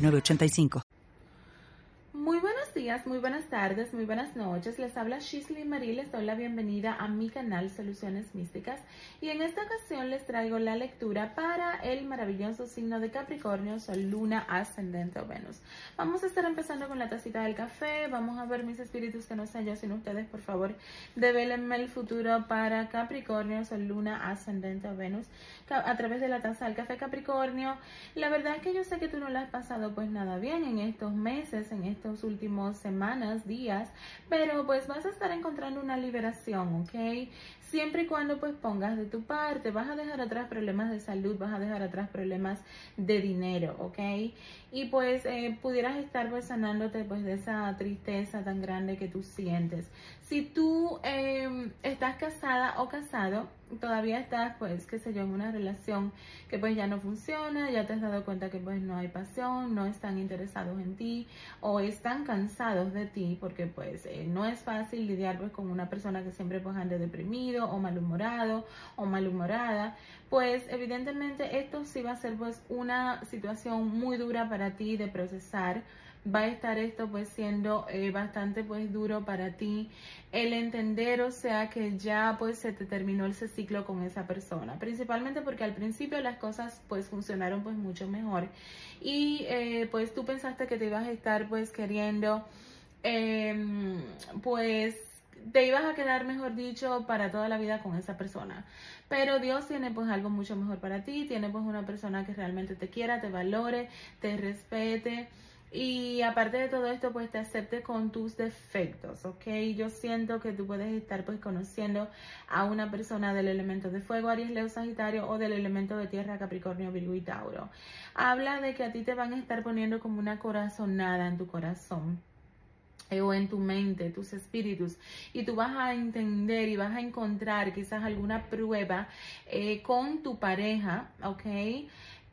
985. Muy buenos días, muy buenas tardes, muy buenas noches. Les habla Shisley Marie, les doy la bienvenida a mi canal Soluciones Místicas y en esta ocasión les traigo la lectura para el maravilloso signo de Capricornio, Sol, Luna, Ascendente o Venus. Vamos a estar empezando con la tacita del café, vamos a ver mis espíritus que no sean yo sino ustedes, por favor, develenme el futuro para Capricornio, Sol, Luna, Ascendente o Venus a través de la taza del café Capricornio. La verdad es que yo sé que tú no la has pasado pues nada bien en estos meses, en estos últimos semanas, días, pero pues vas a estar encontrando una liberación, ¿ok? Siempre y cuando pues pongas de tu parte, vas a dejar atrás problemas de salud, vas a dejar atrás problemas de dinero, ¿ok? Y pues eh, pudieras estar pues sanándote pues de esa tristeza tan grande que tú sientes. Si tú em, estás casada o casado, todavía estás pues qué sé yo en una relación que pues ya no funciona, ya te has dado cuenta que pues no hay pasión, no están interesados en ti o están cansados de ti porque pues eh, no es fácil lidiar pues con una persona que siempre pues ande deprimido o malhumorado o malhumorada, pues evidentemente esto sí va a ser pues una situación muy dura para ti de procesar va a estar esto pues siendo eh, bastante pues duro para ti el entender o sea que ya pues se te terminó ese ciclo con esa persona principalmente porque al principio las cosas pues funcionaron pues mucho mejor y eh, pues tú pensaste que te ibas a estar pues queriendo em, pues te ibas a quedar, mejor dicho, para toda la vida con esa persona. Pero Dios tiene pues algo mucho mejor para ti, tiene pues una persona que realmente te quiera, te valore, te respete y aparte de todo esto, pues te acepte con tus defectos, ¿ok? Yo siento que tú puedes estar pues conociendo a una persona del elemento de fuego, Aries, Leo, Sagitario o del elemento de tierra, Capricornio, Virgo y Tauro. Habla de que a ti te van a estar poniendo como una corazonada en tu corazón o en tu mente, tus espíritus, y tú vas a entender y vas a encontrar quizás alguna prueba eh, con tu pareja, ¿ok?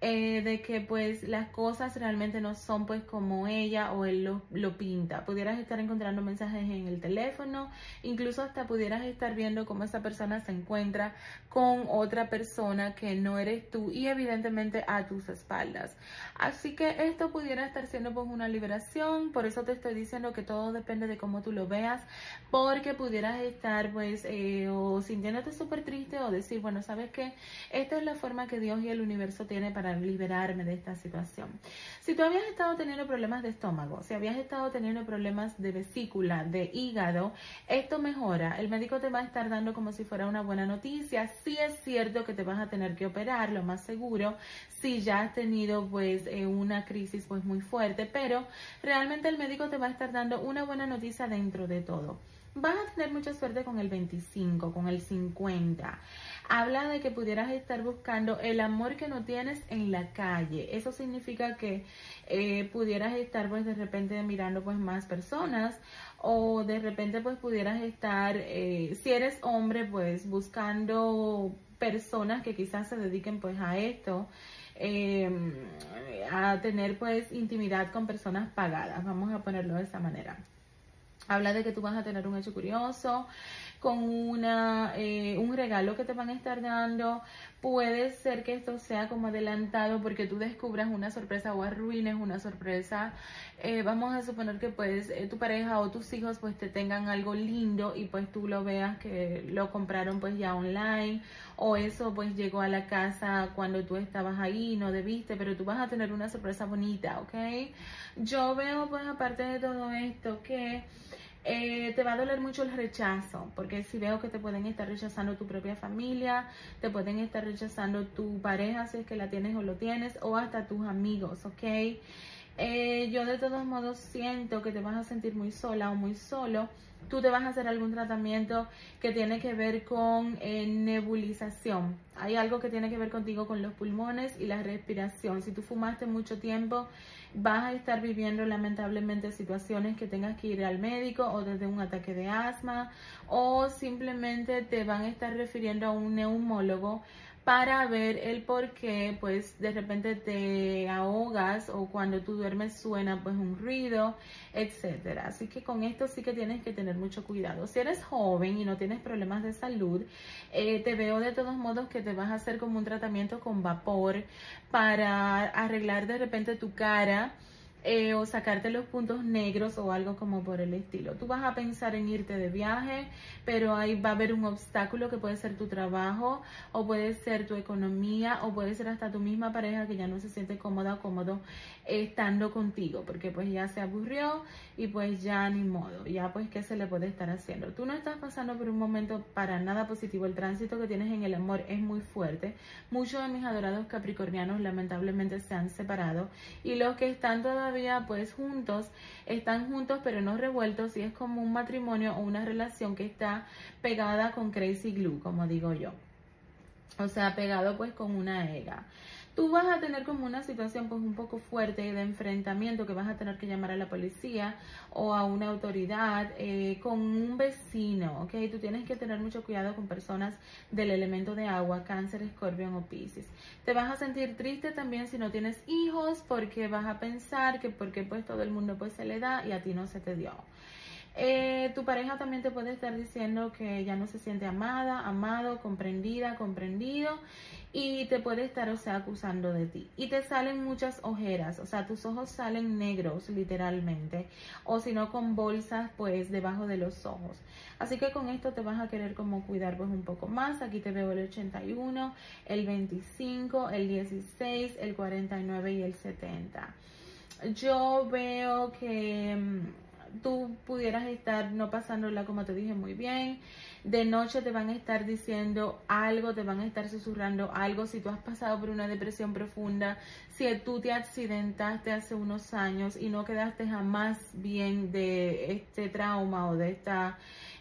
Eh, de que pues las cosas realmente no son pues como ella o él lo, lo, pinta. Pudieras estar encontrando mensajes en el teléfono, incluso hasta pudieras estar viendo cómo esa persona se encuentra con otra persona que no eres tú y evidentemente a tus espaldas. Así que esto pudiera estar siendo pues una liberación, por eso te estoy diciendo que todo depende de cómo tú lo veas, porque pudieras estar pues eh, o sintiéndote súper triste o decir, bueno, ¿sabes qué? Esta es la forma que Dios y el universo tiene para liberarme de esta situación. Si tú habías estado teniendo problemas de estómago, si habías estado teniendo problemas de vesícula, de hígado, esto mejora. El médico te va a estar dando como si fuera una buena noticia. Sí es cierto que te vas a tener que operar, lo más seguro, si ya has tenido pues eh, una crisis pues muy fuerte, pero realmente el médico te va a estar dando una buena noticia dentro de todo. Vas a tener mucha suerte con el 25, con el 50 habla de que pudieras estar buscando el amor que no tienes en la calle. Eso significa que eh, pudieras estar pues de repente mirando pues más personas o de repente pues pudieras estar, eh, si eres hombre pues buscando personas que quizás se dediquen pues a esto. Em, a tener pues intimidad con personas pagadas, vamos a ponerlo de esa manera. Habla de que tú vas a tener un hecho curioso, con una, eh, un regalo que te van a estar dando. Puede ser que esto sea como adelantado porque tú descubras una sorpresa o arruines una sorpresa. Eh, vamos a suponer que pues eh, tu pareja o tus hijos pues te tengan algo lindo y pues tú lo veas que lo compraron pues ya online o eso pues llegó a la casa cuando tú estabas ahí, no debiste, pero tú vas a tener una sorpresa bonita, ¿ok? Yo veo pues aparte de todo esto que eh, te va a doler mucho el rechazo, porque si veo que te pueden estar rechazando tu propia familia, te pueden estar rechazando tu pareja si es que la tienes o lo tienes, o hasta tus amigos, ¿ok? Eh, yo de todos modos siento que te vas a sentir muy sola o muy solo. Tú te vas a hacer algún tratamiento que tiene que ver con eh, nebulización. Hay algo que tiene que ver contigo con los pulmones y la respiración. Si tú fumaste mucho tiempo, vas a estar viviendo lamentablemente situaciones que tengas que ir al médico o desde un ataque de asma o simplemente te van a estar refiriendo a un neumólogo para ver el por qué pues de repente te ahogas o cuando tú duermes suena pues un ruido, etcétera. Así que con esto sí que tienes que tener mucho cuidado. Si eres joven y no tienes problemas de salud, eh, te veo de todos modos que te vas a hacer como un tratamiento con vapor para arreglar de repente tu cara eh, o sacarte los puntos negros o algo como por el estilo. Tú vas a pensar en irte de viaje, pero ahí va a haber un obstáculo que puede ser tu trabajo o puede ser tu economía o puede ser hasta tu misma pareja que ya no se siente cómoda o cómodo estando contigo porque pues ya se aburrió y pues ya ni modo, ya pues qué se le puede estar haciendo. Tú no estás pasando por un momento para nada positivo, el tránsito que tienes en el amor es muy fuerte. Muchos de mis adorados capricornianos lamentablemente se han separado y los que están todavía pues juntos, están juntos pero no revueltos y es como un matrimonio o una relación que está pegada con crazy glue, como digo yo. O sea, pegado pues con una ega tú vas a tener como una situación pues un poco fuerte de enfrentamiento que vas a tener que llamar a la policía o a una autoridad eh, con un vecino, ¿ok? Tú tienes que tener mucho cuidado con personas del elemento de agua, cáncer, escorpión o piscis. Te vas a sentir triste también si no tienes hijos porque vas a pensar que porque pues todo el mundo pues se le da y a ti no se te dio. Eh, tu pareja también te puede estar diciendo que ya no se siente amada, amado, comprendida, comprendido y te puede estar, o sea, acusando de ti. Y te salen muchas ojeras, o sea, tus ojos salen negros literalmente, o si no con bolsas pues debajo de los ojos. Así que con esto te vas a querer como cuidar pues un poco más. Aquí te veo el 81, el 25, el 16, el 49 y el 70. Yo veo que mm, tú pudieras estar no pasándola como te dije muy bien. De noche te van a estar diciendo algo, te van a estar susurrando algo. Si tú has pasado por una depresión profunda, si tú te accidentaste hace unos años y no quedaste jamás bien de este trauma o de esta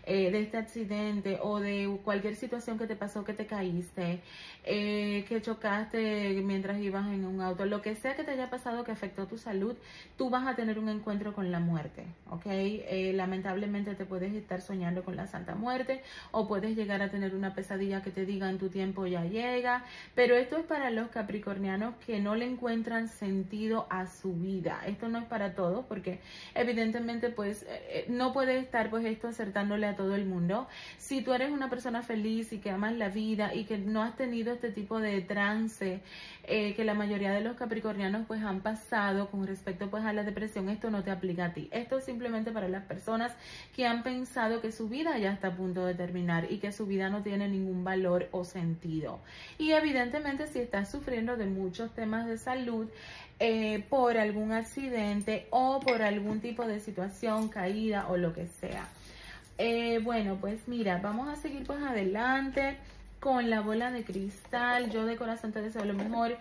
eh, de este accidente o de cualquier situación que te pasó, que te caíste, eh, que chocaste mientras ibas en un auto, lo que sea que te haya pasado que afectó tu salud, tú vas a tener un encuentro con la muerte, ¿ok? Eh, lamentablemente te puedes estar soñando con la Santa Muerte o puedes llegar a tener una pesadilla que te diga en tu tiempo ya llega, pero esto es para los capricornianos que no le encuentran sentido a su vida. Esto no es para todos porque evidentemente pues no puede estar pues esto acertándole a todo el mundo. Si tú eres una persona feliz y que amas la vida y que no has tenido este tipo de trance eh, que la mayoría de los capricornianos pues han pasado con respecto pues a la depresión, esto no te aplica a ti. Esto es simplemente para las personas que han pensado que su vida ya está a punto de terminar y que su vida no tiene ningún valor o sentido. Y evidentemente si estás sufriendo de muchos temas de salud, eh, por algún accidente o por algún tipo de situación, caída o lo que sea. Eh, bueno, pues mira, vamos a seguir pues adelante con la bola de cristal. Yo de corazón te deseo lo mejor.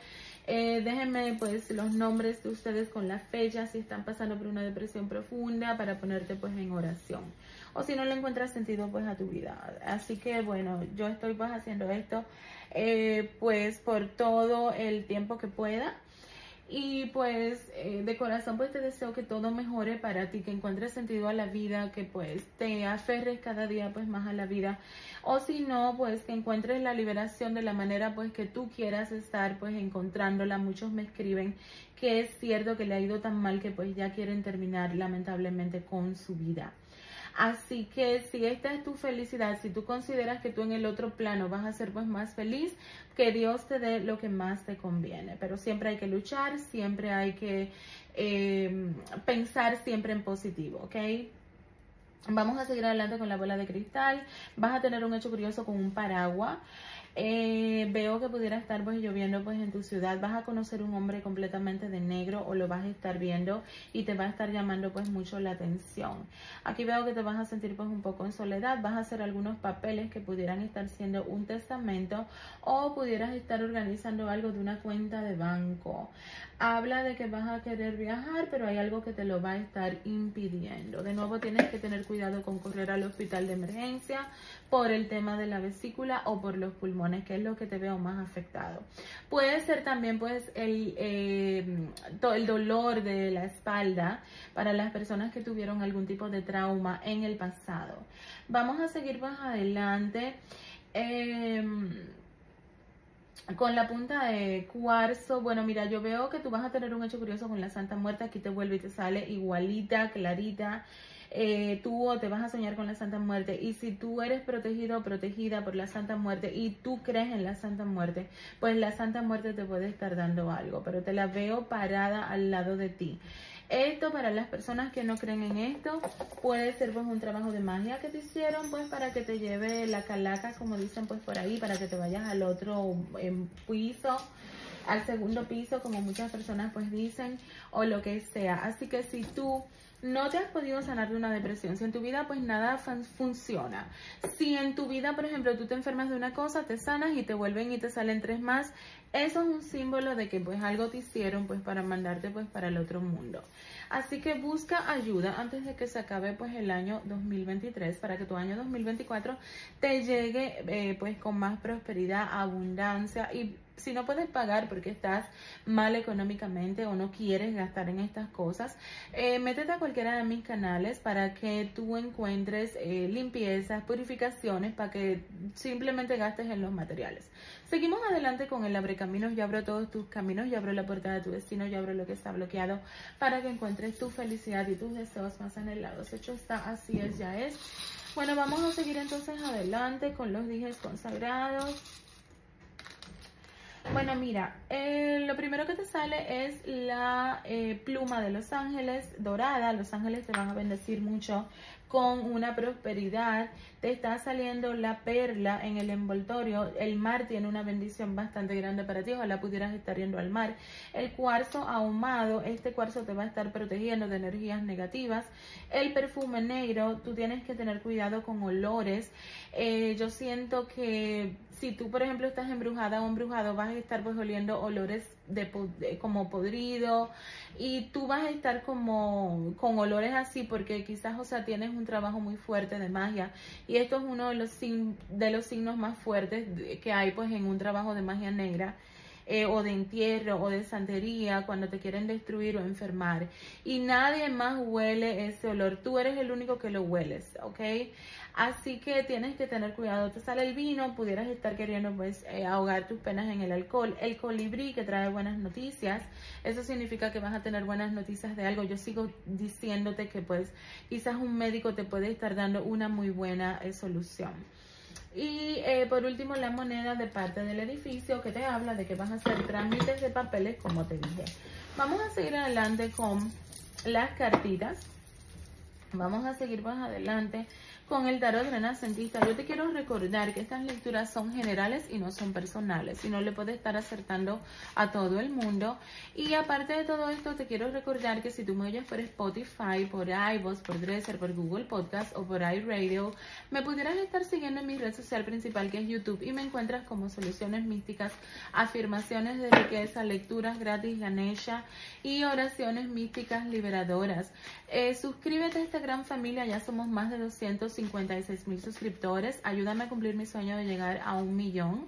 Eh, déjenme pues los nombres de ustedes con la fecha si están pasando por una depresión profunda para ponerte pues en oración o si no le encuentras sentido pues a tu vida así que bueno yo estoy pues haciendo esto eh, pues por todo el tiempo que pueda y pues eh, de corazón pues te deseo que todo mejore para ti, que encuentres sentido a la vida, que pues te aferres cada día pues más a la vida. O si no, pues que encuentres la liberación de la manera pues que tú quieras estar pues encontrándola. Muchos me escriben que es cierto que le ha ido tan mal que pues ya quieren terminar lamentablemente con su vida. Así que si esta es tu felicidad, si tú consideras que tú en el otro plano vas a ser pues más feliz, que Dios te dé lo que más te conviene. Pero siempre hay que luchar, siempre hay que eh, pensar siempre en positivo, ¿ok? Vamos a seguir adelante con la bola de cristal. Vas a tener un hecho curioso con un paraguas. Eh, veo que pudiera estar pues lloviendo pues en tu ciudad, vas a conocer un hombre completamente de negro o lo vas a estar viendo y te va a estar llamando pues mucho la atención. Aquí veo que te vas a sentir pues un poco en soledad, vas a hacer algunos papeles que pudieran estar siendo un testamento o pudieras estar organizando algo de una cuenta de banco. Habla de que vas a querer viajar, pero hay algo que te lo va a estar impidiendo. De nuevo tienes que tener cuidado con correr al hospital de emergencia por el tema de la vesícula o por los pulmones, que es lo que te veo más afectado. Puede ser también pues el, eh, el dolor de la espalda para las personas que tuvieron algún tipo de trauma en el pasado. Vamos a seguir más adelante. Eh, con la punta de cuarzo, bueno, mira, yo veo que tú vas a tener un hecho curioso con la Santa Muerte, aquí te vuelve y te sale igualita, clarita. Eh, tú te vas a soñar con la Santa Muerte y si tú eres protegido o protegida por la Santa Muerte y tú crees en la Santa Muerte, pues la Santa Muerte te puede estar dando algo, pero te la veo parada al lado de ti. Esto para las personas que no creen en esto puede ser pues un trabajo de magia que te hicieron pues para que te lleve la calaca como dicen pues por ahí para que te vayas al otro em, piso al segundo piso como muchas personas pues dicen o lo que sea así que si tú no te has podido sanar de una depresión, si en tu vida pues nada funciona, si en tu vida por ejemplo tú te enfermas de una cosa, te sanas y te vuelven y te salen tres más, eso es un símbolo de que pues algo te hicieron pues para mandarte pues para el otro mundo. Así que busca ayuda antes de que se acabe pues el año 2023 para que tu año 2024 te llegue eh, pues con más prosperidad, abundancia y si no puedes pagar porque estás mal económicamente o no quieres gastar en estas cosas, eh, métete a cualquiera de mis canales para que tú encuentres eh, limpiezas, purificaciones, para que simplemente gastes en los materiales. Seguimos adelante con el abre caminos. Yo abro todos tus caminos, yo abro la puerta de tu destino, yo abro lo que está bloqueado para que encuentres tu felicidad y tus deseos más anhelados. Hecho está, así es, ya es. Bueno, vamos a seguir entonces adelante con los dijes consagrados. Bueno, mira, eh, lo primero que te sale es la eh, pluma de los ángeles dorada. Los ángeles te van a bendecir mucho con una prosperidad. Te está saliendo la perla en el envoltorio. El mar tiene una bendición bastante grande para ti. Ojalá pudieras estar yendo al mar. El cuarzo ahumado, este cuarzo te va a estar protegiendo de energías negativas. El perfume negro, tú tienes que tener cuidado con olores. Eh, yo siento que si tú, por ejemplo, estás embrujada o embrujado, vas a estar pues oliendo olores de, como podrido y tú vas a estar como con olores así porque quizás, o sea, tienes un trabajo muy fuerte de magia esto es uno de los, de los signos más fuertes que hay pues en un trabajo de magia negra. Eh, o de entierro o de santería cuando te quieren destruir o enfermar y nadie más huele ese olor tú eres el único que lo hueles ¿ok? Así que tienes que tener cuidado. Te sale el vino, pudieras estar queriendo pues eh, ahogar tus penas en el alcohol. El colibrí que trae buenas noticias. Eso significa que vas a tener buenas noticias de algo. Yo sigo diciéndote que pues quizás un médico te puede estar dando una muy buena eh, solución. Y eh, por último, la moneda de parte del edificio que te habla de que vas a hacer trámites de papeles, como te dije. Vamos a seguir adelante con las cartitas. Vamos a seguir más adelante con el tarot renacentista. Yo te quiero recordar que estas lecturas son generales y no son personales y no le puede estar acertando a todo el mundo. Y aparte de todo esto, te quiero recordar que si tú me oyes por Spotify, por iVoox, por Dresser, por Google Podcast o por iRadio, me pudieras estar siguiendo en mi red social principal que es YouTube y me encuentras como Soluciones Místicas, afirmaciones de riqueza, lecturas gratis, Ganesha y oraciones místicas liberadoras. Eh, suscríbete a esta gran familia, ya somos más de 256 mil suscriptores. Ayúdame a cumplir mi sueño de llegar a un millón.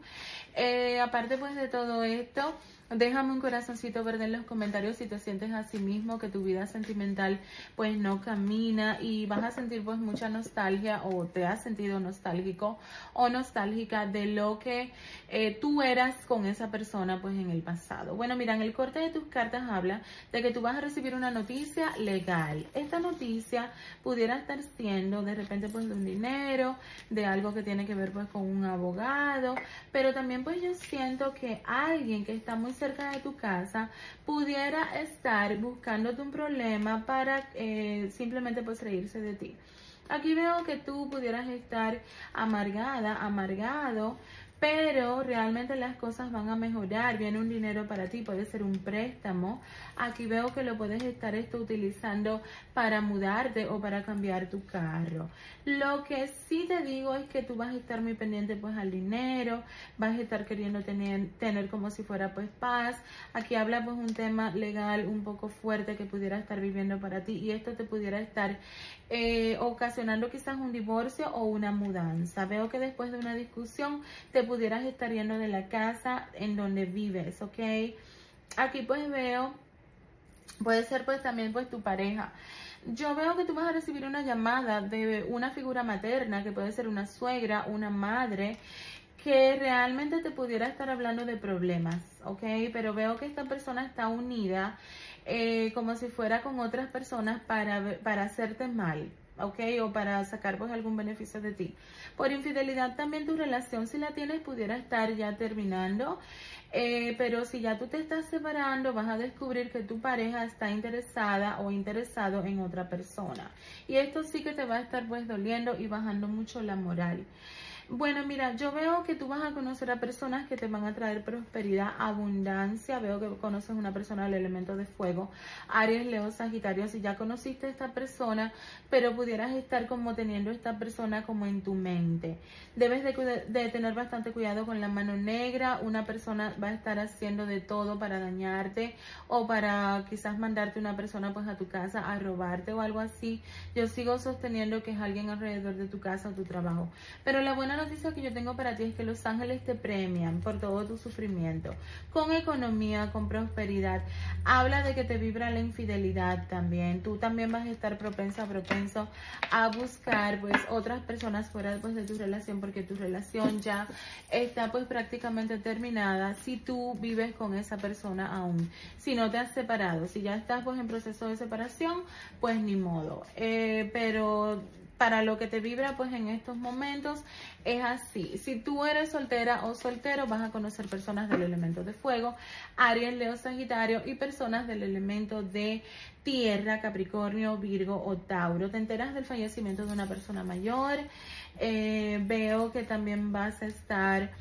Eh, aparte pues de todo esto, Déjame un corazoncito verde en los comentarios si te sientes a sí mismo que tu vida sentimental pues no camina y vas a sentir pues mucha nostalgia o te has sentido nostálgico o nostálgica de lo que eh, tú eras con esa persona pues en el pasado. Bueno, mira, en el corte de tus cartas habla de que tú vas a recibir una noticia legal. Esta noticia pudiera estar siendo de repente pues de un dinero, de algo que tiene que ver pues con un abogado, pero también pues yo siento que alguien que está muy cerca de tu casa pudiera estar buscándote un problema para eh, simplemente pues reírse de ti. Aquí veo que tú pudieras estar amargada, amargado pero realmente las cosas van a mejorar, viene un dinero para ti, puede ser un préstamo. Aquí veo que lo puedes estar esto utilizando para mudarte o para cambiar tu carro. Lo que sí te digo es que tú vas a estar muy pendiente pues al dinero, vas a estar queriendo tener, tener como si fuera pues paz. Aquí habla pues un tema legal un poco fuerte que pudiera estar viviendo para ti y esto te pudiera estar eh, ocasionando quizás un divorcio o una mudanza. Veo que después de una discusión te pudieras estar yendo de la casa en donde vives, ¿ok? Aquí pues veo, puede ser pues también pues tu pareja. Yo veo que tú vas a recibir una llamada de una figura materna, que puede ser una suegra, una madre, que realmente te pudiera estar hablando de problemas, ¿ok? Pero veo que esta persona está unida eh, como si fuera con otras personas para, para hacerte mal, ¿ok? O para sacar pues algún beneficio de ti. Por infidelidad también tu relación, si la tienes, pudiera estar ya terminando. Eh, pero si ya tú te estás separando, vas a descubrir que tu pareja está interesada o interesado en otra persona. Y esto sí que te va a estar pues doliendo y bajando mucho la moral. Bueno, mira, yo veo que tú vas a conocer a personas que te van a traer prosperidad, abundancia. Veo que conoces una persona del elemento de fuego, Aries, Leo, Sagitario. Si ya conociste a esta persona, pero pudieras estar como teniendo esta persona como en tu mente. Debes de, de tener bastante cuidado con la mano negra. Una persona va a estar haciendo de todo para dañarte o para quizás mandarte una persona pues a tu casa a robarte o algo así. Yo sigo sosteniendo que es alguien alrededor de tu casa o tu trabajo. Pero la buena noticia que yo tengo para ti es que los ángeles te premian por todo tu sufrimiento, con economía, con prosperidad. Habla de que te vibra la infidelidad también. Tú también vas a estar propensa, propenso a buscar pues otras personas fuera pues, de tu relación porque tu relación ya está pues prácticamente terminada si tú vives con esa persona aún. Si no te has separado, si ya estás pues en proceso de separación, pues ni modo. Eh, pero para lo que te vibra pues en estos momentos es así. Si tú eres soltera o soltero vas a conocer personas del elemento de fuego, Aries, Leo, Sagitario y personas del elemento de tierra, Capricornio, Virgo o Tauro. Te enteras del fallecimiento de una persona mayor. Eh, veo que también vas a estar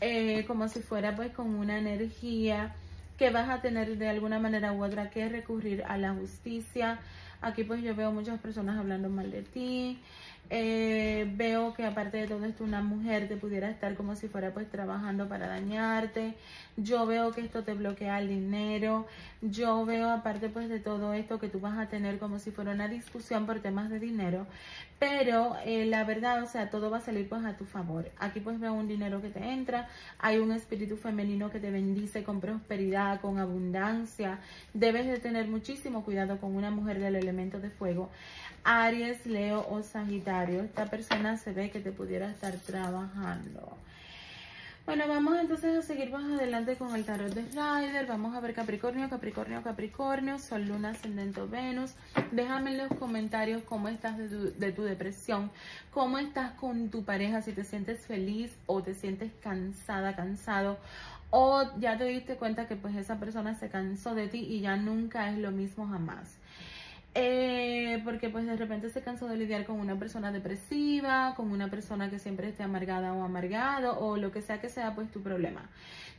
eh, como si fuera pues con una energía que vas a tener de alguna manera u otra que recurrir a la justicia Aquí pues yo veo muchas personas hablando mal de ti. Eh, veo que aparte de todo esto una mujer te pudiera estar como si fuera pues trabajando para dañarte. Yo veo que esto te bloquea el dinero. Yo veo aparte pues de todo esto que tú vas a tener como si fuera una discusión por temas de dinero. Pero eh, la verdad, o sea, todo va a salir pues a tu favor. Aquí pues veo un dinero que te entra. Hay un espíritu femenino que te bendice con prosperidad, con abundancia. Debes de tener muchísimo cuidado con una mujer del elemento de fuego. Aries, Leo o Sagitario. Esta persona se ve que te pudiera estar trabajando. Bueno, vamos entonces a seguir más adelante con el tarot de Rider. Vamos a ver Capricornio, Capricornio, Capricornio, Sol, Luna, Ascendente, Venus. Déjame en los comentarios cómo estás de tu, de tu depresión, cómo estás con tu pareja, si te sientes feliz o te sientes cansada, cansado o ya te diste cuenta que pues esa persona se cansó de ti y ya nunca es lo mismo jamás. Eh, porque pues de repente se cansó de lidiar con una persona depresiva, con una persona que siempre esté amargada o amargado o lo que sea que sea pues tu problema.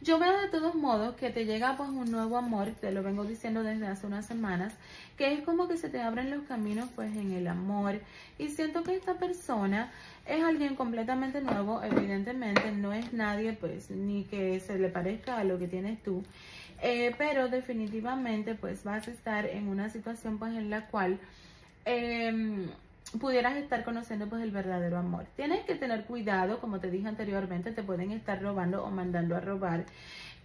Yo veo de todos modos que te llega pues un nuevo amor, te lo vengo diciendo desde hace unas semanas, que es como que se te abren los caminos pues en el amor y siento que esta persona es alguien completamente nuevo, evidentemente no es nadie pues ni que se le parezca a lo que tienes tú. Eh, pero definitivamente pues vas a estar en una situación pues en la cual em, pudieras estar conociendo pues el verdadero amor. Tienes que tener cuidado, como te dije anteriormente, te pueden estar robando o mandando a robar.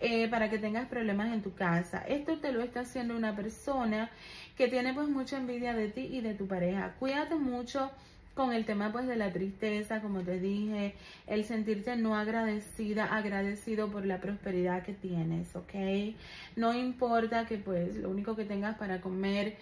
eh, para que tengas problemas en tu casa. Esto te lo está haciendo una persona que tiene pues mucha envidia de ti y de tu pareja. Cuídate mucho con el tema pues de la tristeza, como te dije, el sentirte no agradecida, agradecido por la prosperidad que tienes, ¿ok? No importa que pues lo único que tengas para comer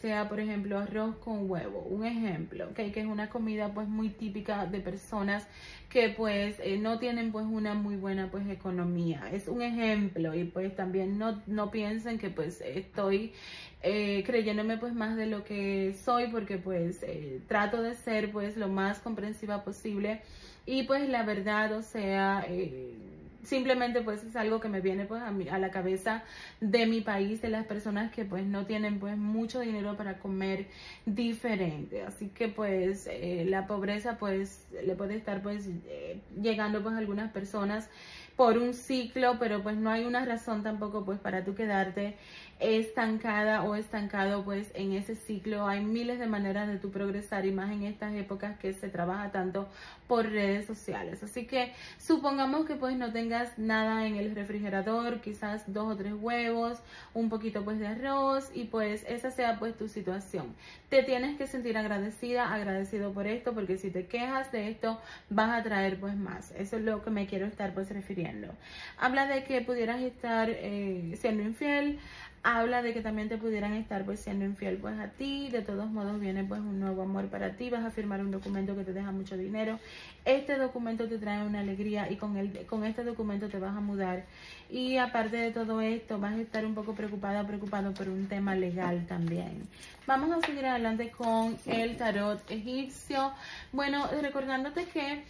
sea, por ejemplo, arroz con huevo, un ejemplo. Que es una comida pues muy típica de personas que pues eh, no tienen pues una muy buena pues economía. Es un ejemplo y pues también no, no piensen que pues estoy eh, creyéndome pues más de lo que soy porque pues eh, trato de ser pues lo más comprensiva posible y pues la verdad o sea eh, simplemente pues es algo que me viene pues a, a, la cabeza de mi país de las personas que pues no tienen pues mucho dinero para comer diferente. Así que pues la pobreza pues le puede estar pues llegando pues a algunas personas por un ciclo pero pues no hay una razón tampoco pues para tú quedarte estancada o estancado pues en ese ciclo. Hay miles de maneras de tu progresar y más en estas épocas que se trabaja tanto por redes sociales. Así que supongamos que pues no tengas nada en el refrigerador, quizás dos o tres huevos, un poquito pues de arroz y pues esa sea pues tu situación. Te tienes que sentir agradecida, agradecido por esto porque si te quejas de esto vas a traer pues más. Eso es lo que me quiero estar pues refiriendo. Habla de que pudieras estar eh, siendo infiel habla de que también te pudieran estar pues siendo infiel pues a ti, de todos modos viene pues un nuevo amor para ti, vas a firmar un documento que te deja mucho dinero, este documento te trae una alegría y con, el, con este documento te vas a mudar. Y aparte de todo esto vas a estar un poco preocupada, preocupado por un tema legal también. Vamos a seguir adelante con el tarot egipcio, bueno recordándote que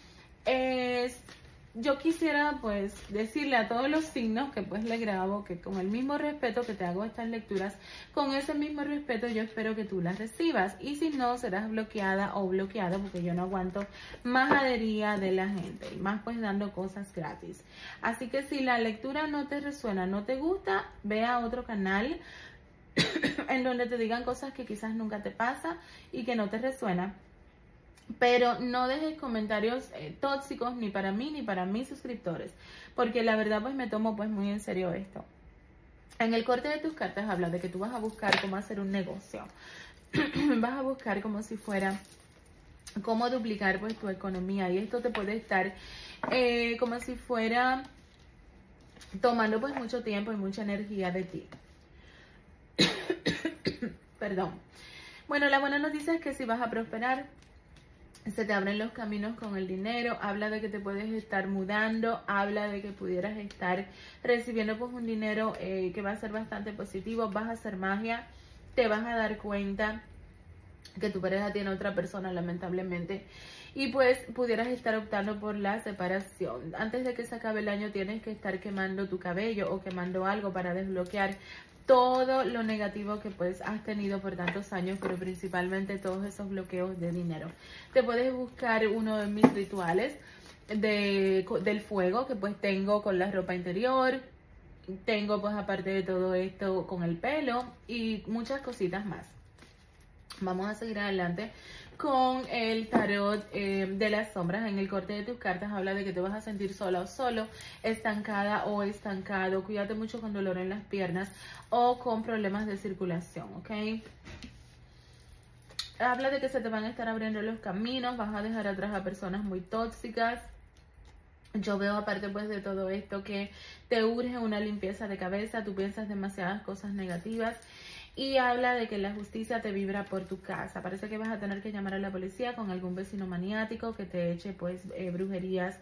es yo quisiera pues decirle a todos los signos que pues le grabo que con el mismo respeto que te hago estas lecturas, con ese mismo respeto yo espero que tú las recibas y si no serás bloqueada o bloqueado porque yo no aguanto majadería de la gente y más pues dando cosas gratis. Así que si la lectura no te resuena, no te gusta, ve a otro canal en donde te digan cosas que quizás nunca te pasa y que no te resuena pero no dejes comentarios eh, tóxicos ni para mí ni para mis suscriptores, porque la verdad pues me tomo pues muy en serio esto. En el corte de tus cartas habla de que tú vas a buscar cómo hacer un negocio. vas a buscar como si fuera cómo duplicar pues tu economía y esto te puede estar eh, como si fuera tomando pues mucho tiempo y mucha energía de ti. Perdón. Bueno, la buena noticia es que si vas a prosperar, se te abren los caminos con el dinero, habla de que te puedes estar mudando, habla de que pudieras estar recibiendo pues un dinero eh, que va a ser bastante positivo, vas a hacer magia, te vas a dar cuenta que tu pareja tiene otra persona lamentablemente y pues pudieras estar optando por la separación. Antes de que se acabe el año tienes que estar quemando tu cabello o quemando algo para desbloquear todo lo negativo que pues has tenido por tantos años, pero principalmente todos esos bloqueos de dinero. Te puedes buscar uno de mis rituales de, del fuego que pues tengo con la ropa interior, tengo pues aparte de todo esto con el pelo y muchas cositas más. Vamos a seguir adelante con el tarot eh, de las sombras. En el corte de tus cartas habla de que te vas a sentir sola o solo, estancada o estancado. Cuídate mucho con dolor en las piernas o con problemas de circulación, ¿ok? Habla de que se te van a estar abriendo los caminos, vas a dejar atrás a personas muy tóxicas. Yo veo aparte pues de todo esto que te urge una limpieza de cabeza, tú piensas demasiadas cosas negativas y habla de que la justicia te vibra por tu casa. Parece que vas a tener que llamar a la policía con algún vecino maniático que te eche pues eh, brujerías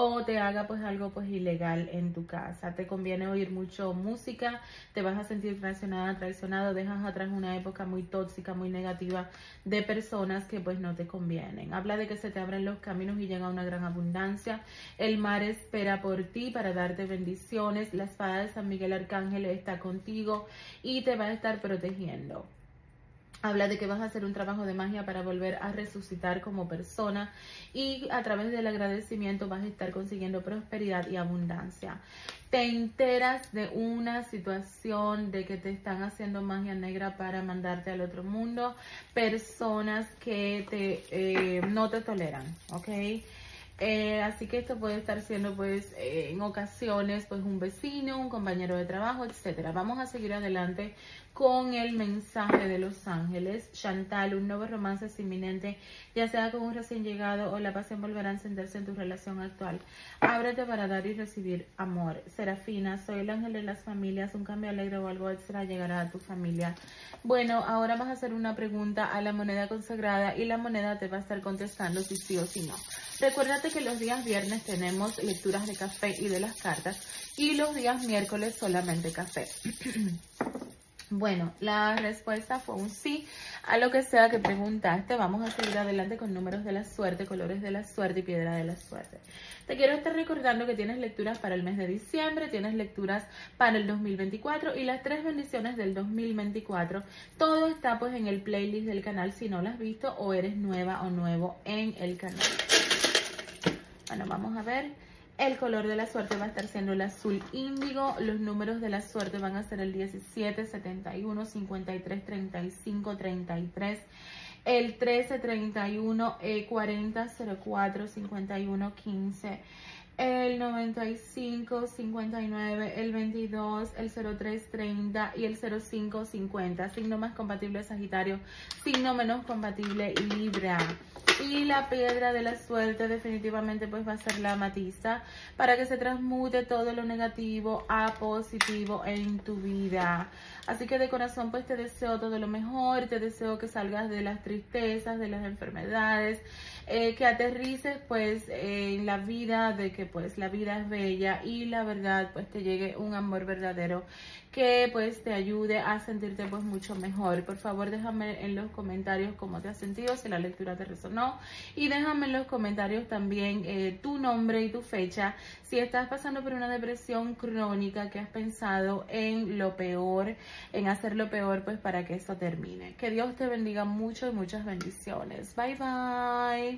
o te haga pues algo pues ilegal en tu casa. Te conviene oír mucho música, te vas a sentir traicionada, traicionado, dejas atrás una época muy tóxica, muy negativa de personas que pues no te convienen. Habla de que se te abren los caminos y llega una gran abundancia. El mar espera por ti para darte bendiciones. La espada de San Miguel Arcángel está contigo y te va a estar protegiendo. Habla de que vas a hacer un trabajo de magia para volver a resucitar como persona y a través del agradecimiento vas a estar consiguiendo prosperidad y abundancia. Te enteras de una situación de que te están haciendo magia negra para mandarte al otro mundo, personas que te, eh, no te toleran, ¿ok? Eh, así que esto puede estar siendo pues eh, en ocasiones pues un vecino, un compañero de trabajo, etcétera. Vamos a seguir adelante con el mensaje de los ángeles. Chantal, un nuevo romance es inminente, ya sea con un recién llegado o la pasión volverá a encenderse en tu relación actual. Ábrete para dar y recibir amor. Serafina, soy el ángel de las familias, un cambio alegre o algo extra llegará a tu familia. Bueno, ahora vas a hacer una pregunta a la moneda consagrada y la moneda te va a estar contestando si sí o si no. Recuérdate que los días viernes tenemos lecturas de café y de las cartas y los días miércoles solamente café. Bueno, la respuesta fue un sí a lo que sea que preguntaste. Vamos a seguir adelante con números de la suerte, colores de la suerte y piedra de la suerte. Te quiero estar recordando que tienes lecturas para el mes de diciembre, tienes lecturas para el 2024 y las tres bendiciones del 2024. Todo está pues en el playlist del canal si no lo has visto o eres nueva o nuevo en el canal. Bueno, vamos a ver. El color de la suerte va a estar siendo el azul índigo. Los números de la suerte van a ser el 17, 71, 53, 35, 33, el 13, 31, 40, 04, 51, 15 el 95, 59, el 22, el 03, 30 y el 05, 50. Signo más compatible Sagitario, signo menos compatible Libra. Y la piedra de la suerte definitivamente pues va a ser la amatista para que se transmute todo lo negativo a positivo en tu vida. Así que de corazón pues te deseo todo lo mejor, te deseo que salgas de las tristezas, de las enfermedades, eh, que aterrices pues en la vida, de que pues la vida es bella y la verdad pues te llegue un amor verdadero que pues te ayude a sentirte pues mucho mejor. Por favor déjame en los comentarios cómo te has sentido, si la lectura te resonó y déjame en los comentarios también eh, tu nombre y tu fecha. Si estás pasando por una depresión crónica que has pensado en lo peor, en hacer lo peor pues para que eso termine. Que Dios te bendiga mucho y muchas bendiciones. Bye bye.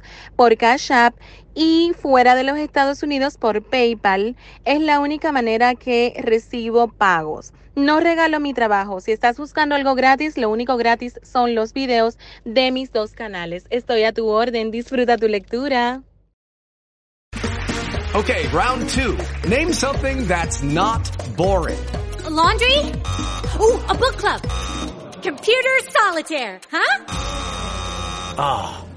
por Cash App y fuera de los Estados Unidos por PayPal. Es la única manera que recibo pagos. No regalo mi trabajo. Si estás buscando algo gratis, lo único gratis son los videos de mis dos canales. Estoy a tu orden. Disfruta tu lectura. Okay, round two. Name something that's not boring. laundry? Ooh, a book club. Computer solitaire, huh? Ah.